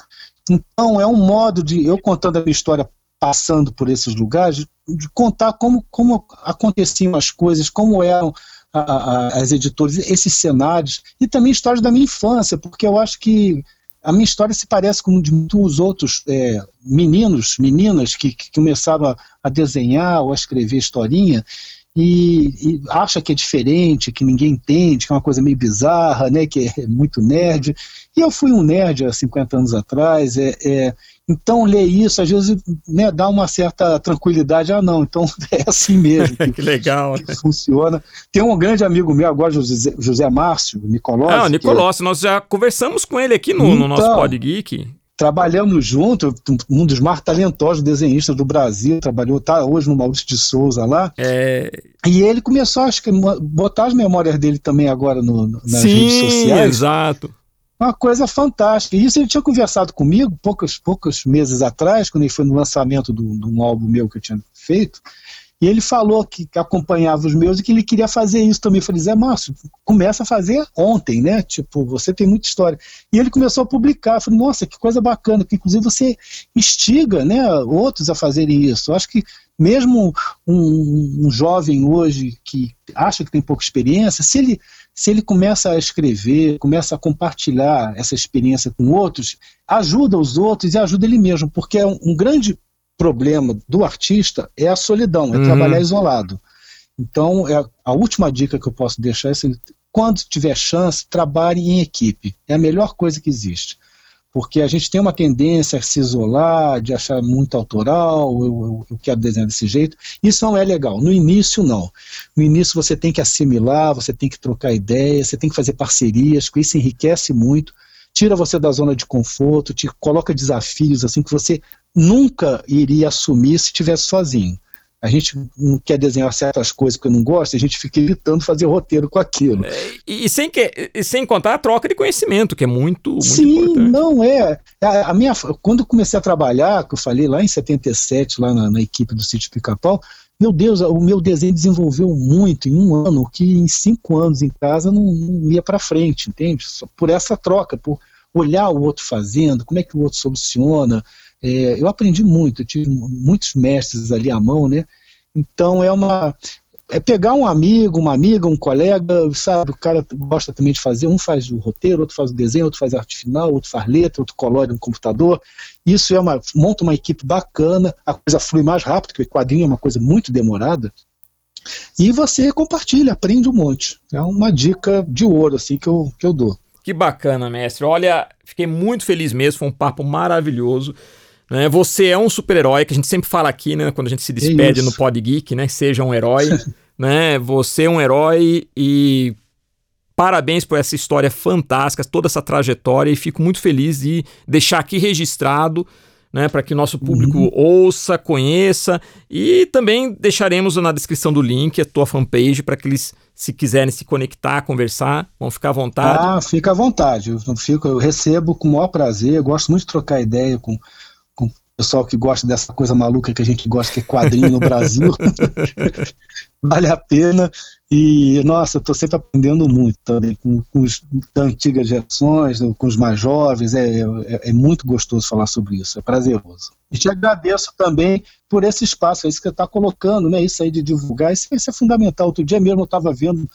Então, é um modo de eu contando a minha história passando por esses lugares, de contar como, como aconteciam as coisas, como eram a, a, as editoras, esses cenários, e também histórias da minha infância, porque eu acho que a minha história se parece com de muitos outros é, meninos, meninas que, que começaram a, a, desenhar ou a escrever historinha e, e, acha que é diferente, que ninguém entende, que é uma coisa meio bizarra, né, que é muito nerd. E eu fui um nerd há 50 anos atrás, é, é então, ler isso, às vezes, né, dá uma certa tranquilidade. Ah, não, então (laughs) é assim mesmo. (laughs) Que, que legal. Que funciona. Tem um grande amigo meu agora, José, José Márcio, Nicolossi. Ah, o Nicolossi, é... nós já conversamos com ele aqui no, então, no nosso então, Pod Geek. Trabalhamos junto, um dos mais talentosos desenhistas do Brasil, trabalhou, tá hoje no Maurício de Souza lá. É... E ele começou, acho que, botar as memórias dele também agora no, nas Sim, redes sociais. Exato uma coisa fantástica. E isso ele tinha conversado comigo poucos, poucos meses atrás, quando ele foi no lançamento de um álbum meu que eu tinha feito. E ele falou que, que, acompanhava os meus e que ele queria fazer isso também. Eu falei, Zé Márcio, começa a fazer ontem, né? Tipo, você tem muita história. E ele começou a publicar. Eu falei, nossa, que coisa bacana, que inclusive você instiga né, outros a fazerem isso. Eu acho que mesmo um, um jovem hoje que acha que tem pouca experiência, se ele se ele começa a escrever, começa a compartilhar essa experiência com outros, ajuda os outros e ajuda ele mesmo, porque é um, um grande problema do artista é a solidão, é uhum. trabalhar isolado. Então, é a última dica que eu posso deixar é assim, quando tiver chance, trabalhe em equipe. É a melhor coisa que existe porque a gente tem uma tendência a se isolar, de achar muito autoral, eu, eu, eu, quero desenhar desse jeito. Isso não é legal. No início, não. No início, você tem que assimilar, você tem que trocar ideias, você tem que fazer parcerias, isso enriquece muito, tira você da zona de conforto, te coloca desafios assim que você nunca iria assumir se estivesse sozinho a gente não quer desenhar certas coisas porque não gosta, a gente fica evitando fazer roteiro com aquilo. É, e, sem que, e sem contar a troca de conhecimento, que é muito, muito Sim, importante. não é. A, a, minha, quando eu comecei a trabalhar, que eu falei lá em 77, lá na, na equipe do Sítio Pica-Pau, meu Deus, o meu desenho desenvolveu muito em um ano, que em cinco anos em casa não, não ia para frente, entende? Só por essa troca, por olhar o outro fazendo, como é que o outro soluciona, é, eu aprendi muito, eu tive muitos mestres ali à mão, né? Então é uma. É pegar um amigo, uma amiga, um colega, sabe? O cara gosta também de fazer, um faz o roteiro, outro faz o desenho, outro faz a arte final, outro faz letra, outro colore no computador. Isso é uma. monta uma equipe bacana, a coisa flui mais rápido, porque o quadrinho é uma coisa muito demorada. E você compartilha, aprende um monte. É uma dica de ouro, assim, que eu, que eu dou. Que bacana, mestre. Olha, fiquei muito feliz mesmo, foi um papo maravilhoso. Né? Você é um super-herói, que a gente sempre fala aqui, né? Quando a gente se despede no Pod Geek, né? Seja um herói. (laughs) né? Você é um herói e parabéns por essa história fantástica, toda essa trajetória, e fico muito feliz de deixar aqui registrado. Né, para que o nosso público uhum. ouça, conheça e também deixaremos na descrição do link a tua fanpage para que eles, se quiserem se conectar, conversar, vão ficar à vontade. Ah, fica à vontade. Eu, fico, eu recebo com o maior prazer, eu gosto muito de trocar ideia com, pessoal que gosta dessa coisa maluca que a gente gosta, que é quadrinho no Brasil. (laughs) vale a pena. E, nossa, estou sempre aprendendo muito também com, com antigas gerações, com os mais jovens. É, é, é, muito gostoso falar sobre isso, é prazeroso. E te agradeço também por esse espaço, é isso que você está colocando, né? Isso aí de divulgar, isso, isso é fundamental. Outro dia mesmo eu estava vendo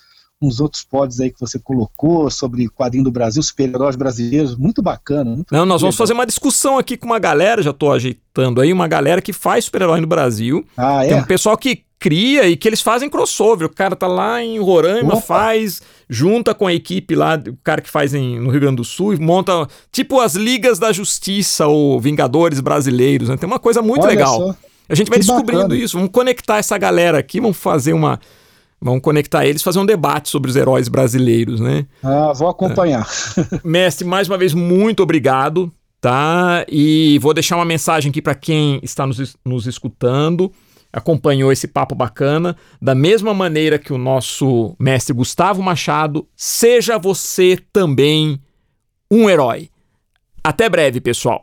uns outros pods aí que você colocou sobre quadrinho do Brasil, super-heróis brasileiros, muito bacana. Muito Não, nós vamos fazer uma discussão aqui com uma galera, já estou ajeitando aí, uma galera que faz super-herói no Brasil. Ah, é? Tem um pessoal que cria e que eles fazem crossover. O cara tá lá em Roraima, Opa. faz, junta com a equipe lá, o cara que faz em, no Rio Grande do Sul, monta tipo as ligas da justiça ou Vingadores brasileiros. Né? Tem uma coisa muito Olha legal. Só. A gente vai que descobrindo bacana. isso. Vamos conectar essa galera aqui, vamos fazer uma Vamos conectar eles, fazer um debate sobre os heróis brasileiros, né? Ah, vou acompanhar. É. (laughs) Mestre, mais uma vez, muito obrigado, tá? E vou deixar uma mensagem aqui para quem está nos, nos escutando. acompanhou esse papo bacana. Da mesma maneira que o nosso mestre Gustavo Machado, seja você também um herói. Até breve, pessoal.